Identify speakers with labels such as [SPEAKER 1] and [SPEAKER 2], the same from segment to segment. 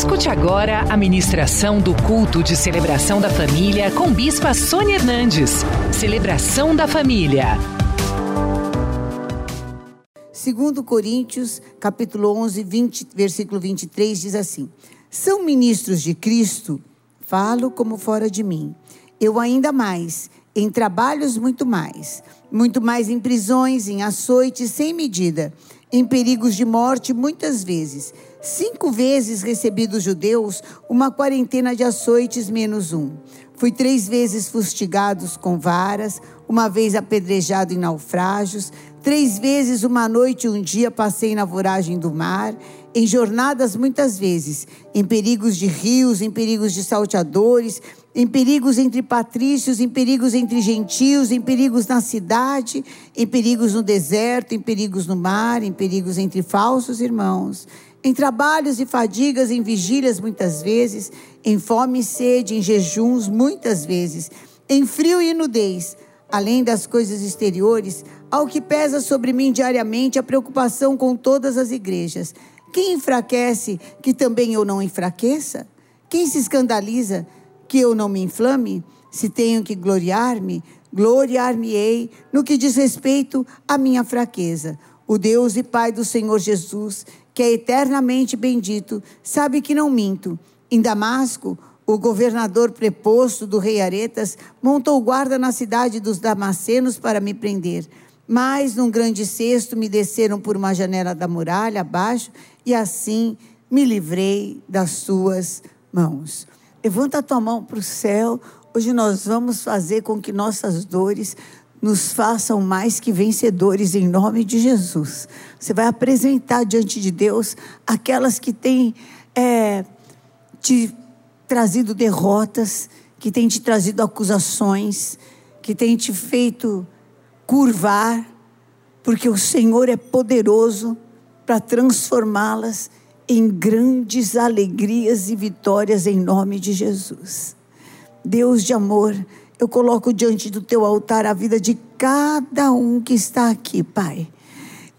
[SPEAKER 1] Escute agora a ministração do culto de celebração da família com Bispa Sônia Hernandes. Celebração da família.
[SPEAKER 2] Segundo Coríntios, capítulo 11, 20, versículo 23 diz assim: São ministros de Cristo, falo como fora de mim. Eu ainda mais, em trabalhos muito mais, muito mais em prisões, em açoites sem medida, em perigos de morte muitas vezes. Cinco vezes recebi dos judeus uma quarentena de açoites menos um. Fui três vezes fustigados com varas, uma vez apedrejado em naufrágios, três vezes uma noite e um dia passei na voragem do mar, em jornadas muitas vezes, em perigos de rios, em perigos de salteadores, em perigos entre patrícios, em perigos entre gentios, em perigos na cidade, em perigos no deserto, em perigos no mar, em perigos entre falsos irmãos, em trabalhos e fadigas, em vigílias muitas vezes, em fome e sede, em jejuns muitas vezes, em frio e nudez, além das coisas exteriores, ao que pesa sobre mim diariamente a preocupação com todas as igrejas. Quem enfraquece, que também eu não enfraqueça? Quem se escandaliza, que eu não me inflame? Se tenho que gloriar-me, gloriar-me-ei no que diz respeito à minha fraqueza. O Deus e Pai do Senhor Jesus, que é eternamente bendito, sabe que não minto. Em Damasco, o governador preposto do rei Aretas montou guarda na cidade dos Damascenos para me prender. Mas num grande cesto me desceram por uma janela da muralha abaixo e assim me livrei das suas mãos. Levanta a tua mão para o céu. Hoje nós vamos fazer com que nossas dores nos façam mais que vencedores em nome de Jesus. Você vai apresentar diante de Deus aquelas que têm é, te trazido derrotas, que têm te trazido acusações, que têm te feito curvar, porque o Senhor é poderoso para transformá-las em grandes alegrias e vitórias em nome de Jesus. Deus de amor, eu coloco diante do teu altar a vida de cada um que está aqui, Pai.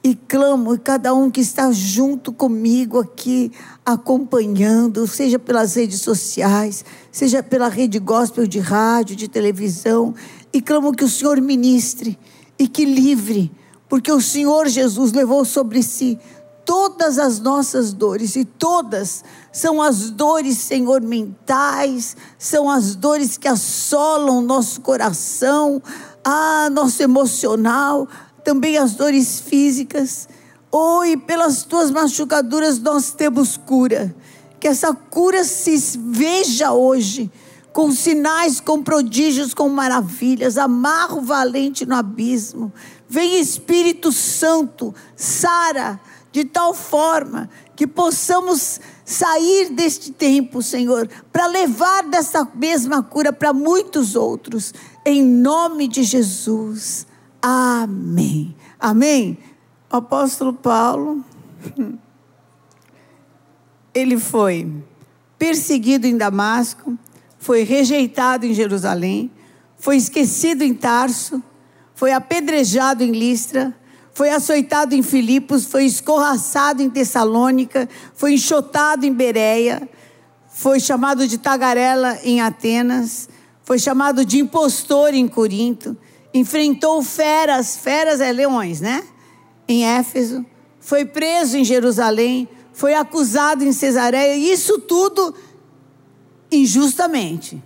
[SPEAKER 2] E clamo, cada um que está junto comigo aqui, acompanhando, seja pelas redes sociais, seja pela rede gospel de rádio, de televisão, e clamo que o Senhor ministre e que livre, porque o Senhor Jesus levou sobre si todas as nossas dores, e todas são as dores, Senhor, mentais, são as dores que assolam nosso coração, ah, nosso emocional, também as dores físicas. Oh, e pelas tuas machucaduras nós temos cura. Que essa cura se veja hoje, com sinais, com prodígios, com maravilhas. Amarra o valente no abismo. Vem Espírito Santo, Sara de tal forma que possamos sair deste tempo, Senhor, para levar dessa mesma cura para muitos outros, em nome de Jesus. Amém. Amém. O apóstolo Paulo, ele foi perseguido em Damasco, foi rejeitado em Jerusalém, foi esquecido em Tarso, foi apedrejado em Listra, foi açoitado em Filipos, foi escorraçado em Tessalônica, foi enxotado em Bereia, foi chamado de tagarela em Atenas, foi chamado de impostor em Corinto, enfrentou feras, feras é leões, né? Em Éfeso, foi preso em Jerusalém, foi acusado em Cesareia, isso tudo injustamente.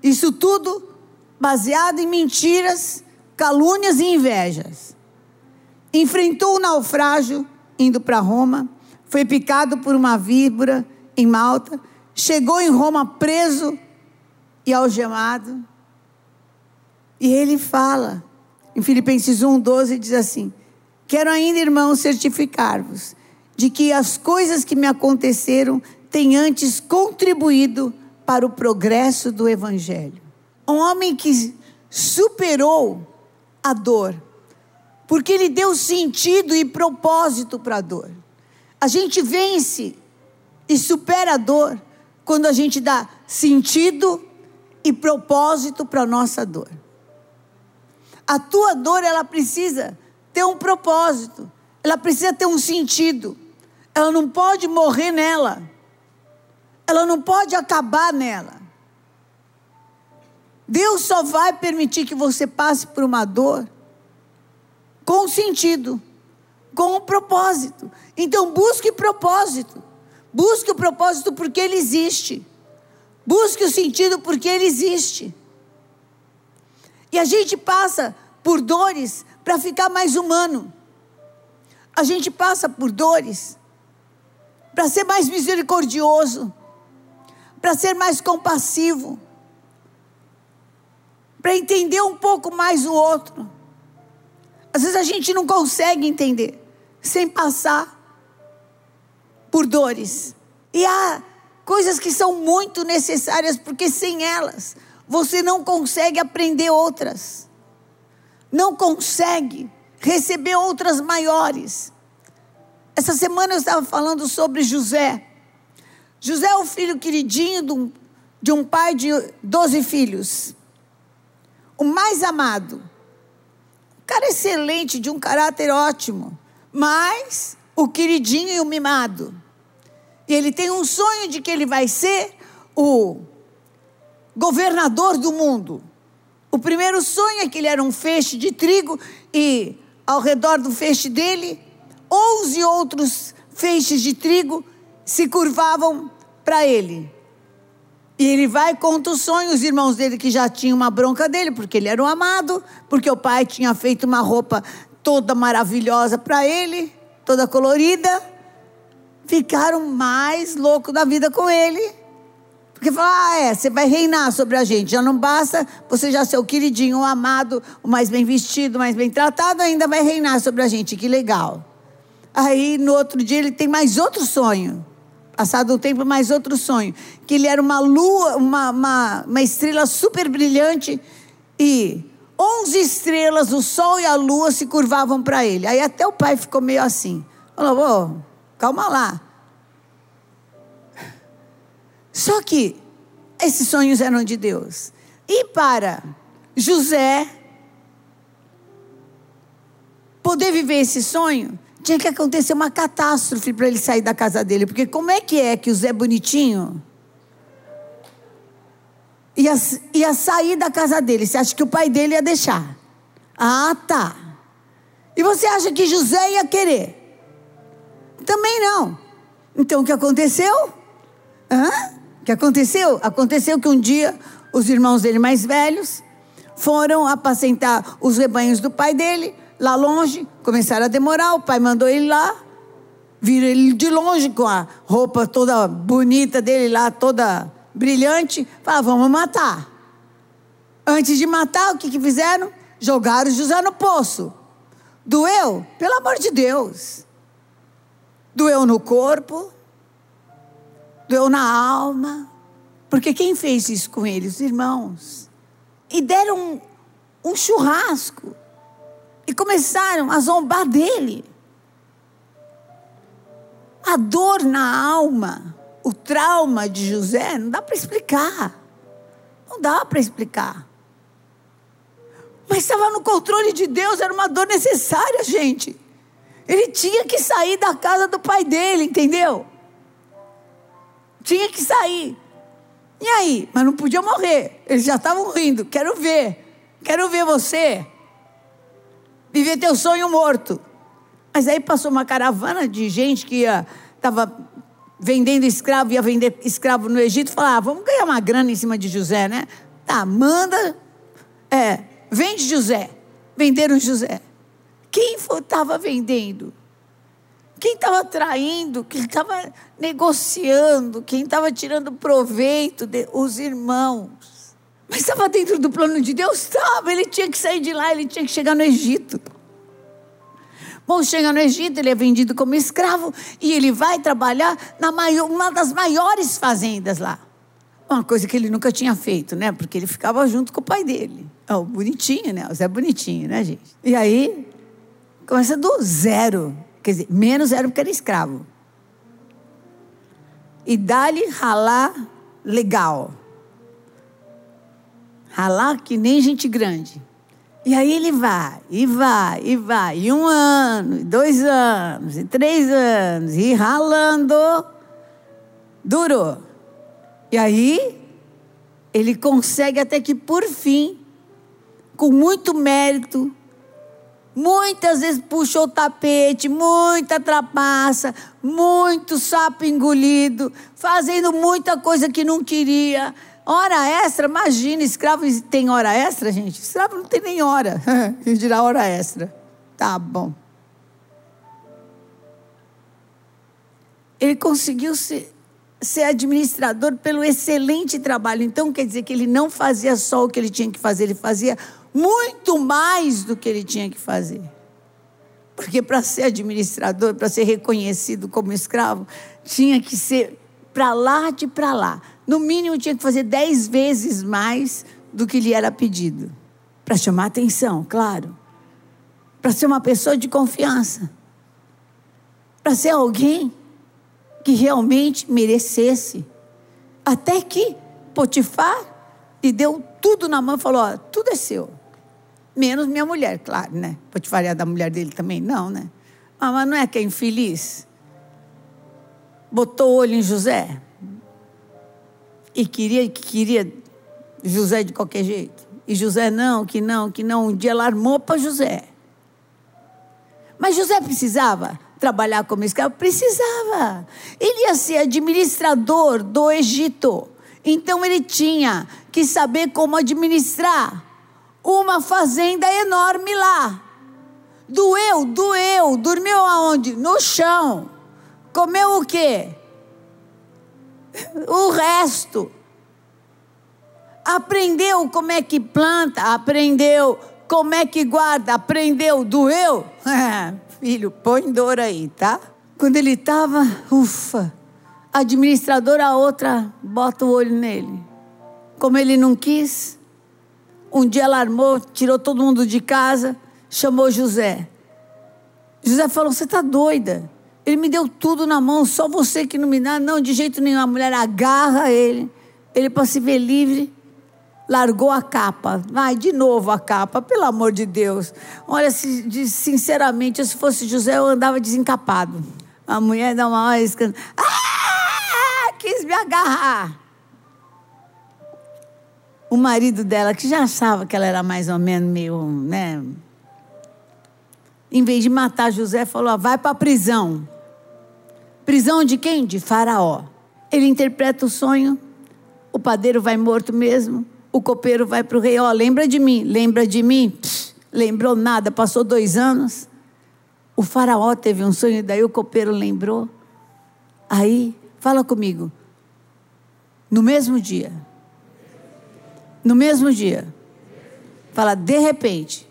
[SPEAKER 2] Isso tudo baseado em mentiras calúnias e invejas. Enfrentou o naufrágio indo para Roma, foi picado por uma víbora em Malta, chegou em Roma preso e algemado. E ele fala, em Filipenses 1,12, diz assim: Quero ainda, irmãos, certificar-vos de que as coisas que me aconteceram têm antes contribuído para o progresso do Evangelho. Um homem que superou a dor, porque Ele deu sentido e propósito para a dor. A gente vence e supera a dor quando a gente dá sentido e propósito para a nossa dor. A tua dor, ela precisa ter um propósito, ela precisa ter um sentido, Ela não pode morrer nela. Ela não pode acabar nela. Deus só vai permitir que você passe por uma dor com sentido, com um propósito. Então busque propósito. Busque o propósito porque ele existe. Busque o sentido porque ele existe. E a gente passa por dores para ficar mais humano. A gente passa por dores para ser mais misericordioso, para ser mais compassivo, para entender um pouco mais o outro. Às vezes a gente não consegue entender sem passar por dores. E há coisas que são muito necessárias, porque sem elas você não consegue aprender outras, não consegue receber outras maiores. Essa semana eu estava falando sobre José. José é o filho queridinho de um, de um pai de doze filhos. O mais amado. Um cara excelente, de um caráter ótimo. Mas o queridinho e o mimado. E ele tem um sonho de que ele vai ser o governador do mundo. O primeiro sonho é que ele era um feixe de trigo e ao redor do feixe dele, onze outros feixes de trigo se curvavam para ele. E ele vai conta o sonho, os irmãos dele que já tinham uma bronca dele, porque ele era o amado, porque o pai tinha feito uma roupa toda maravilhosa para ele, toda colorida, ficaram mais loucos da vida com ele. Porque falaram, ah, é, você vai reinar sobre a gente. Já não basta você já ser o queridinho, o amado, o mais bem vestido, o mais bem tratado, ainda vai reinar sobre a gente. Que legal. Aí no outro dia ele tem mais outro sonho. Passado um tempo, mais outro sonho. Que ele era uma lua, uma, uma, uma estrela super brilhante e onze estrelas, o sol e a lua se curvavam para ele. Aí até o pai ficou meio assim. Falou, oh, calma lá. Só que esses sonhos eram de Deus. E para José poder viver esse sonho, tinha que acontecer uma catástrofe para ele sair da casa dele. Porque como é que é que o Zé Bonitinho ia, ia sair da casa dele? Você acha que o pai dele ia deixar? Ah, tá. E você acha que José ia querer? Também não. Então o que aconteceu? Hã? O que aconteceu? Aconteceu que um dia os irmãos dele mais velhos foram apacentar os rebanhos do pai dele lá longe, começaram a demorar, o pai mandou ele lá, viram ele de longe com a roupa toda bonita dele lá, toda brilhante, falaram, vamos matar. Antes de matar, o que, que fizeram? Jogaram José no poço. Doeu? Pelo amor de Deus. Doeu no corpo, doeu na alma. Porque quem fez isso com ele? Os irmãos. E deram um, um churrasco e começaram a zombar dele. A dor na alma, o trauma de José, não dá para explicar. Não dá para explicar. Mas estava no controle de Deus, era uma dor necessária, gente. Ele tinha que sair da casa do pai dele, entendeu? Tinha que sair. E aí? Mas não podia morrer. Eles já estavam rindo. Quero ver. Quero ver você viver teu sonho morto. Mas aí passou uma caravana de gente que estava vendendo escravo, ia vender escravo no Egito, falava, ah, vamos ganhar uma grana em cima de José, né? Tá, manda, é, vende José. Venderam José. Quem estava vendendo? Quem estava traindo? Quem estava negociando? Quem estava tirando proveito? De, os irmãos. Mas estava dentro do plano de Deus? Estava. Ele tinha que sair de lá, ele tinha que chegar no Egito. Bom, chega no Egito, ele é vendido como escravo e ele vai trabalhar na maior, uma das maiores fazendas lá. Uma coisa que ele nunca tinha feito, né? Porque ele ficava junto com o pai dele. Oh, bonitinho, né? O Zé é bonitinho, né, gente? E aí, começa do zero. Quer dizer, menos zero porque era escravo. E dá-lhe ralar legal ralar que nem gente grande. E aí ele vai, e vai, e vai, e um ano, e dois anos, e três anos, e ralando, durou. E aí ele consegue até que por fim, com muito mérito, muitas vezes puxou o tapete, muita trapaça, muito sapo engolido, fazendo muita coisa que não queria Hora extra, imagina, escravo tem hora extra, gente? Escravo não tem nem hora. E dirá hora extra. Tá bom. Ele conseguiu ser, ser administrador pelo excelente trabalho. Então, quer dizer que ele não fazia só o que ele tinha que fazer, ele fazia muito mais do que ele tinha que fazer. Porque para ser administrador, para ser reconhecido como escravo, tinha que ser para lá de para lá no mínimo tinha que fazer dez vezes mais do que lhe era pedido. Para chamar atenção, claro. Para ser uma pessoa de confiança. Para ser alguém que realmente merecesse. Até que Potifar lhe deu tudo na mão e falou: ó, tudo é seu. Menos minha mulher, claro, né? Potifar é da mulher dele também? Não, né? Ah, mas não é que é infeliz? Botou o olho em José? E queria que queria José de qualquer jeito. E José não, que não, que não. Um dia ela armou para José. Mas José precisava trabalhar como escravo? Precisava. Ele ia ser administrador do Egito. Então ele tinha que saber como administrar uma fazenda enorme lá. Doeu, doeu. Dormiu aonde? No chão. Comeu o quê? O resto. Aprendeu como é que planta, aprendeu como é que guarda, aprendeu, doeu? filho, põe dor aí, tá? Quando ele estava, ufa, administradora, a outra, bota o olho nele. Como ele não quis, um dia alarmou, tirou todo mundo de casa, chamou José. José falou: Você está doida? Ele me deu tudo na mão, só você que não me dá. Não, de jeito nenhum. A mulher agarra ele, ele para se ver livre, largou a capa. Vai, de novo a capa, pelo amor de Deus. Olha, sinceramente, se fosse José, eu andava desencapado. A mulher dá uma hora escândalo. Ah! Quis me agarrar. O marido dela, que já achava que ela era mais ou menos meio, né? Em vez de matar José, falou: vai para a prisão. Prisão de quem? De Faraó. Ele interpreta o sonho, o padeiro vai morto mesmo, o copeiro vai para o rei, ó, oh, lembra de mim, lembra de mim? Psh, lembrou nada, passou dois anos. O faraó teve um sonho, daí o copeiro lembrou. Aí, fala comigo. No mesmo dia. No mesmo dia. Fala, de repente.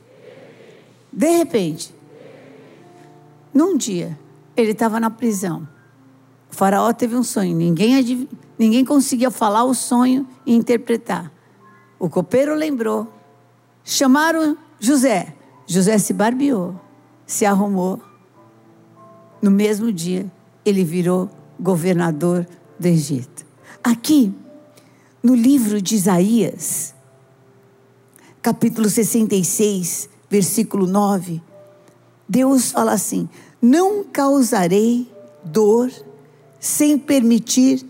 [SPEAKER 2] De repente. Num dia, ele estava na prisão. O faraó teve um sonho, ninguém, ninguém conseguia falar o sonho e interpretar. O copeiro lembrou. Chamaram José. José se barbeou, se arrumou. No mesmo dia, ele virou governador do Egito. Aqui, no livro de Isaías, capítulo 66, versículo 9, Deus fala assim: Não causarei dor sem permitir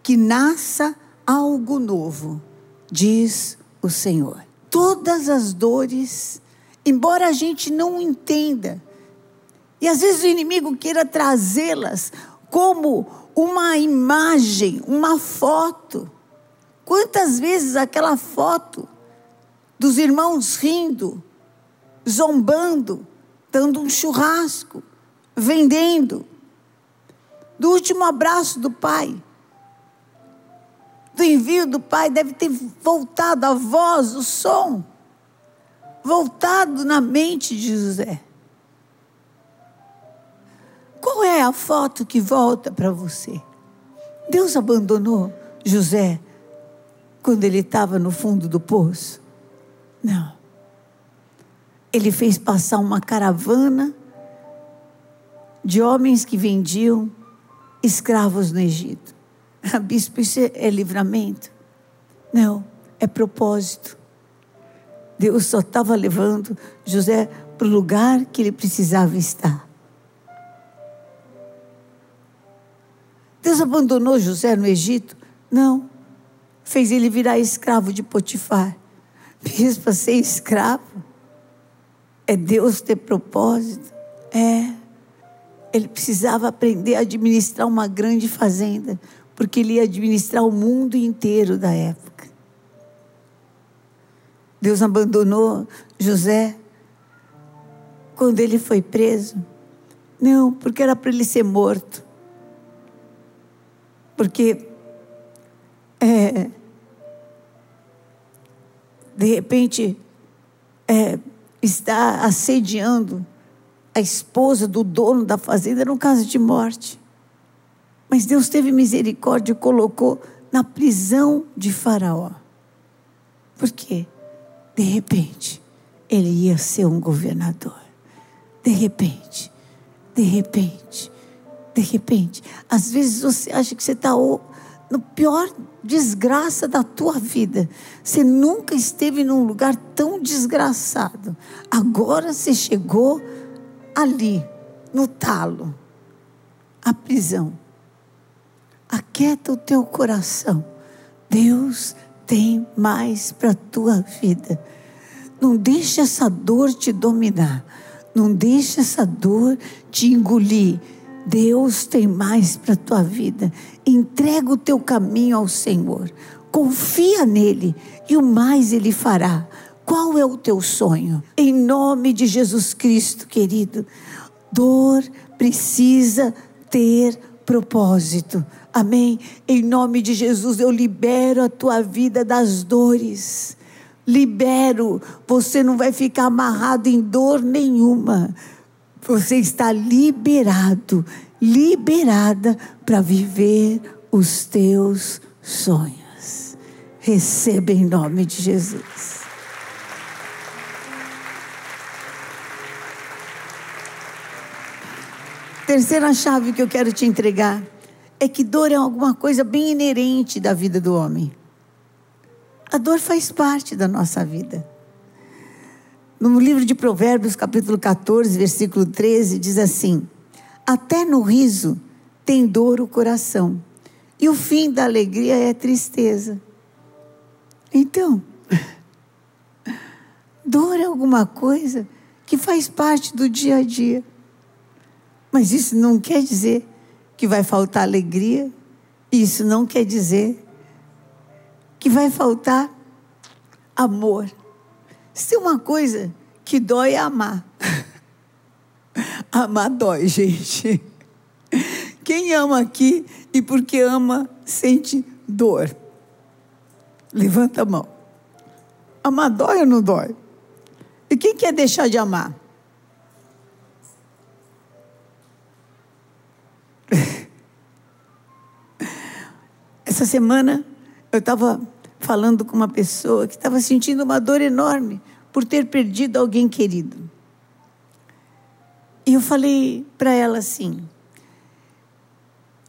[SPEAKER 2] que nasça algo novo, diz o Senhor. Todas as dores, embora a gente não entenda, e às vezes o inimigo queira trazê-las como uma imagem, uma foto. Quantas vezes aquela foto dos irmãos rindo, zombando, dando um churrasco, vendendo, do último abraço do pai, do envio do pai, deve ter voltado a voz, o som, voltado na mente de José. Qual é a foto que volta para você? Deus abandonou José quando ele estava no fundo do poço? Não. Ele fez passar uma caravana de homens que vendiam escravos no Egito. Bispo, isso é livramento? Não, é propósito. Deus só estava levando José para o lugar que ele precisava estar. Deus abandonou José no Egito? Não. Fez ele virar escravo de Potifar. Fez para ser escravo. É Deus ter propósito? É. Ele precisava aprender a administrar uma grande fazenda, porque ele ia administrar o mundo inteiro da época. Deus abandonou José quando ele foi preso? Não, porque era para ele ser morto. Porque é, de repente é, está assediando a esposa do dono da fazenda no caso de morte. Mas Deus teve misericórdia e colocou na prisão de Faraó. Por quê? De repente, ele ia ser um governador. De repente, de repente, de repente. Às vezes você acha que você está no pior desgraça da tua vida. Você nunca esteve num lugar tão desgraçado. Agora você chegou ali, no talo, a prisão. Aquieta o teu coração. Deus tem mais para a tua vida. Não deixe essa dor te dominar. Não deixe essa dor te engolir. Deus tem mais para a tua vida. Entrega o teu caminho ao Senhor. Confia nele e o mais ele fará. Qual é o teu sonho? Em nome de Jesus Cristo, querido. Dor precisa ter propósito. Amém? Em nome de Jesus, eu libero a tua vida das dores libero, você não vai ficar amarrado em dor nenhuma. Você está liberado, liberada para viver os teus sonhos. Receba em nome de Jesus. Terceira chave que eu quero te entregar é que dor é alguma coisa bem inerente da vida do homem. A dor faz parte da nossa vida. No livro de Provérbios, capítulo 14, versículo 13, diz assim: Até no riso tem dor o coração, e o fim da alegria é tristeza. Então, dor é alguma coisa que faz parte do dia a dia. Mas isso não quer dizer que vai faltar alegria, isso não quer dizer que vai faltar amor. Se uma coisa que dói é amar. amar dói, gente. Quem ama aqui e porque ama sente dor? Levanta a mão. Amar dói ou não dói? E quem quer deixar de amar? Essa semana eu estava falando com uma pessoa que estava sentindo uma dor enorme por ter perdido alguém querido. E eu falei para ela assim: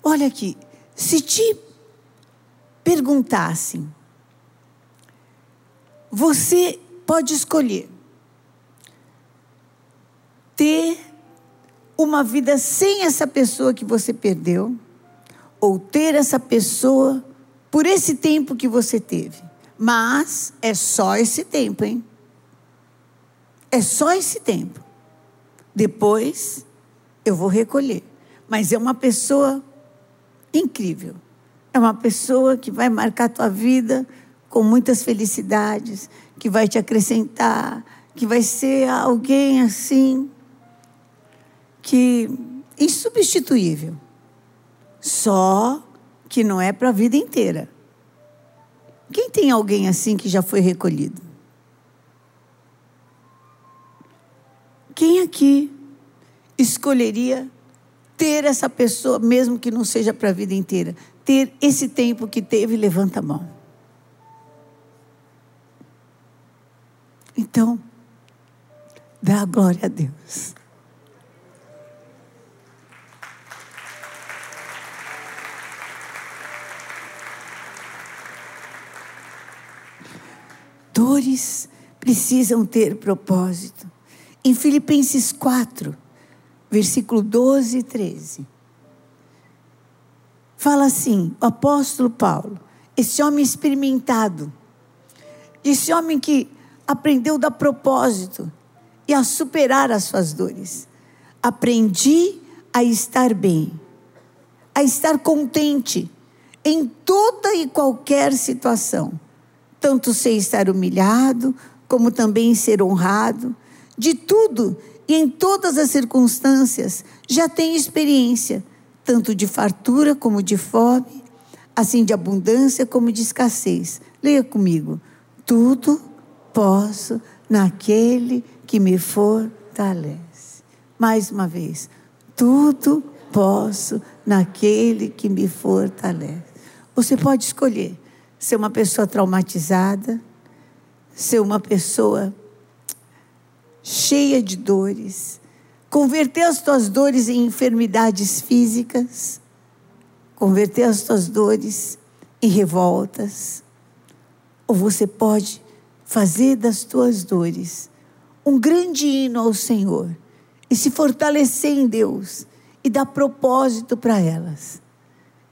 [SPEAKER 2] Olha aqui, se te perguntassem, você pode escolher ter uma vida sem essa pessoa que você perdeu, ou ter essa pessoa por esse tempo que você teve. Mas é só esse tempo, hein? É só esse tempo. Depois eu vou recolher. Mas é uma pessoa incrível. É uma pessoa que vai marcar a tua vida com muitas felicidades, que vai te acrescentar, que vai ser alguém assim que insubstituível. Só que não é para a vida inteira. Quem tem alguém assim que já foi recolhido? Quem aqui escolheria ter essa pessoa, mesmo que não seja para a vida inteira? Ter esse tempo que teve, levanta a mão. Então, dá a glória a Deus. Dores precisam ter propósito. Em Filipenses 4, versículo 12 e 13, fala assim: o apóstolo Paulo, esse homem experimentado, esse homem que aprendeu a dar propósito e a superar as suas dores. Aprendi a estar bem, a estar contente em toda e qualquer situação. Tanto sei estar humilhado, como também ser honrado. De tudo e em todas as circunstâncias já tenho experiência, tanto de fartura como de fome, assim de abundância como de escassez. Leia comigo. Tudo posso naquele que me fortalece. Mais uma vez. Tudo posso naquele que me fortalece. Você pode escolher ser uma pessoa traumatizada, ser uma pessoa cheia de dores, converter as tuas dores em enfermidades físicas, converter as tuas dores em revoltas, ou você pode fazer das tuas dores um grande hino ao Senhor e se fortalecer em Deus e dar propósito para elas.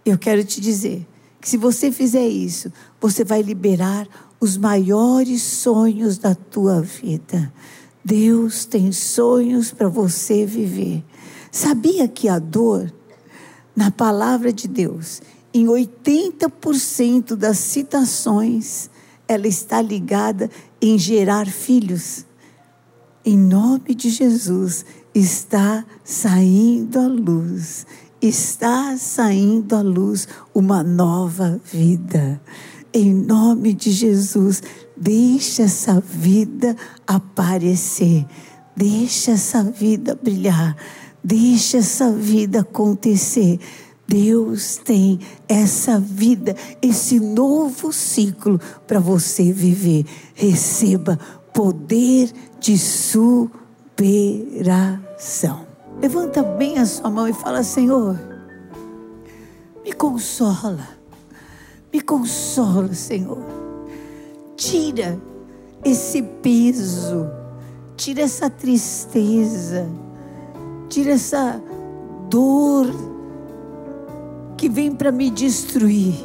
[SPEAKER 2] Eu quero te dizer que se você fizer isso, você vai liberar os maiores sonhos da tua vida. Deus tem sonhos para você viver. Sabia que a dor, na palavra de Deus, em 80% das citações, ela está ligada em gerar filhos. Em nome de Jesus, está saindo a luz está saindo à luz uma nova vida. Em nome de Jesus, deixa essa vida aparecer, deixa essa vida brilhar, deixa essa vida acontecer. Deus tem essa vida, esse novo ciclo para você viver. Receba poder de superação. Levanta bem a sua mão e fala: Senhor, me consola, me consola, Senhor. Tira esse peso, tira essa tristeza, tira essa dor que vem para me destruir.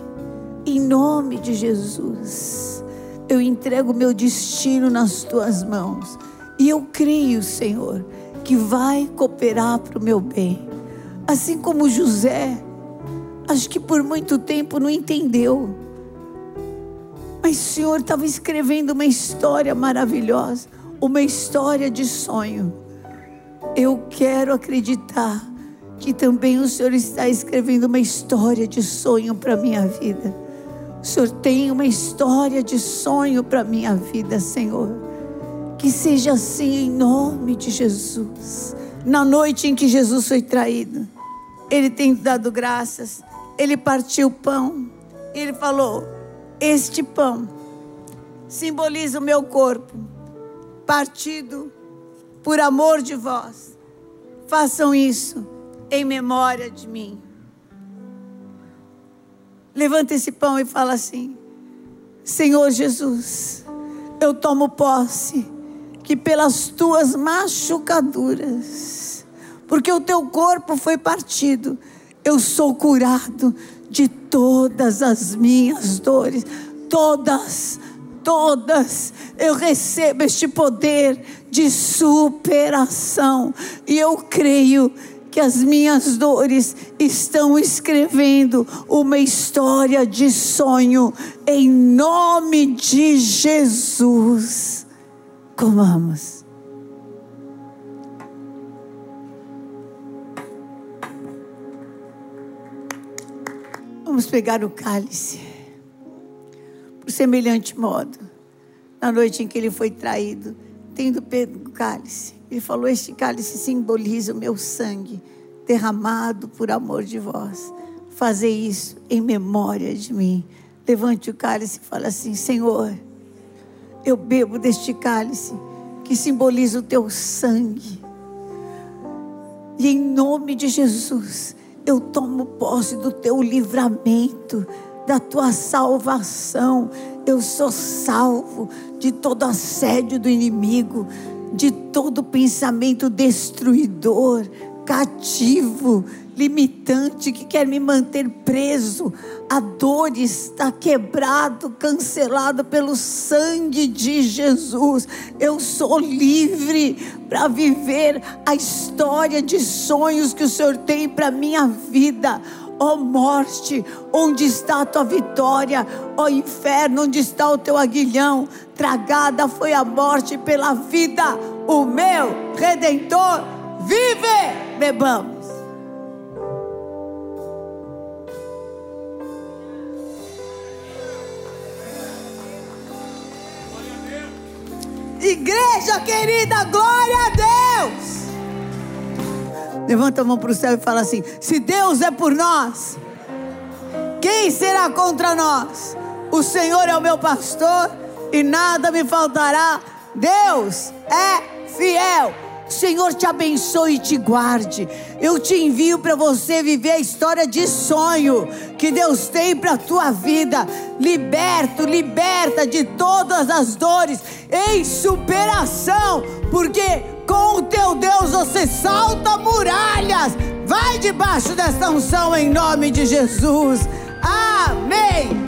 [SPEAKER 2] Em nome de Jesus, eu entrego meu destino nas tuas mãos. E eu creio, Senhor, que vai cooperar para o meu bem. Assim como José, acho que por muito tempo não entendeu. Mas o Senhor estava escrevendo uma história maravilhosa, uma história de sonho. Eu quero acreditar que também o Senhor está escrevendo uma história de sonho para a minha vida. O Senhor tem uma história de sonho para a minha vida, Senhor. Que seja assim em nome de Jesus. Na noite em que Jesus foi traído, ele tem dado graças, ele partiu o pão, ele falou: Este pão simboliza o meu corpo, partido por amor de vós. Façam isso em memória de mim. Levanta esse pão e fala assim: Senhor Jesus, eu tomo posse que pelas tuas machucaduras, porque o teu corpo foi partido, eu sou curado de todas as minhas dores, todas, todas. Eu recebo este poder de superação e eu creio que as minhas dores estão escrevendo uma história de sonho em nome de Jesus. Comamos. Vamos pegar o cálice. Por semelhante modo, na noite em que ele foi traído, tendo pego o cálice, ele falou: Este cálice simboliza o meu sangue derramado por amor de vós. Fazer isso em memória de mim. Levante o cálice e fala assim: Senhor eu bebo deste cálice que simboliza o teu sangue. E em nome de Jesus, eu tomo posse do teu livramento, da tua salvação. Eu sou salvo de todo assédio do inimigo, de todo pensamento destruidor, cativo, limitante que quer me manter preso. A dor está quebrado, cancelado pelo sangue de Jesus. Eu sou livre para viver a história de sonhos que o Senhor tem para minha vida. Ó oh morte, onde está a tua vitória? Ó oh inferno, onde está o teu aguilhão? Tragada foi a morte pela vida. O meu redentor vive. Bebamos. Igreja querida, glória a Deus. Levanta a mão para o céu e fala assim: se Deus é por nós, quem será contra nós? O Senhor é o meu pastor e nada me faltará. Deus é fiel. Senhor te abençoe e te guarde. Eu te envio para você viver a história de sonho que Deus tem para a tua vida. Liberto, liberta de todas as dores em superação, porque com o teu Deus você salta muralhas. Vai debaixo dessa unção em nome de Jesus. Amém.